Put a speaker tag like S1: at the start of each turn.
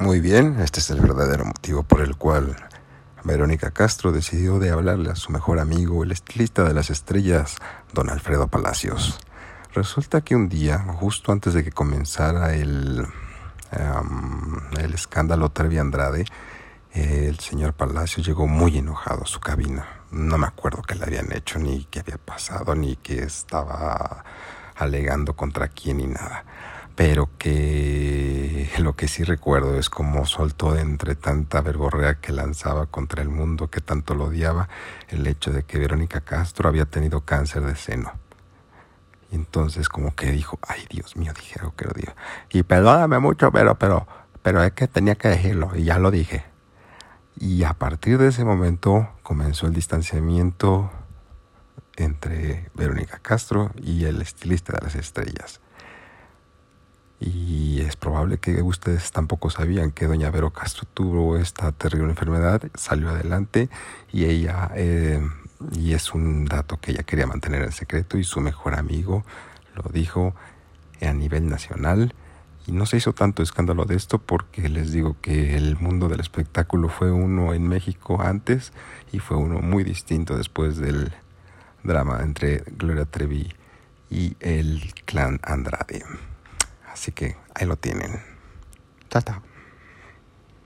S1: Muy bien, este es el verdadero motivo por el cual Verónica Castro decidió de hablarle a su mejor amigo, el estilista de las estrellas, don Alfredo Palacios. Resulta que un día, justo antes de que comenzara el, el escándalo Trevi Andrade, el señor Palacios llegó muy enojado a su cabina. No me acuerdo qué le habían hecho, ni qué había pasado, ni qué estaba alegando contra quién ni nada pero que lo que sí recuerdo es cómo soltó entre tanta verborrea que lanzaba contra el mundo que tanto lo odiaba el hecho de que Verónica Castro había tenido cáncer de seno. Y entonces como que dijo, ay Dios mío, dijeron que lo digo. Y perdóname mucho, pero, pero, pero es que tenía que decirlo y ya lo dije. Y a partir de ese momento comenzó el distanciamiento entre Verónica Castro y el estilista de las estrellas. Que ustedes tampoco sabían que doña Vero Castro tuvo esta terrible enfermedad, salió adelante y ella, eh, y es un dato que ella quería mantener en secreto y su mejor amigo lo dijo a nivel nacional. Y no se hizo tanto escándalo de esto porque les digo que el mundo del espectáculo fue uno en México antes y fue uno muy distinto después del drama entre Gloria Trevi y el clan Andrade. Así que ahí lo tienen. Chao.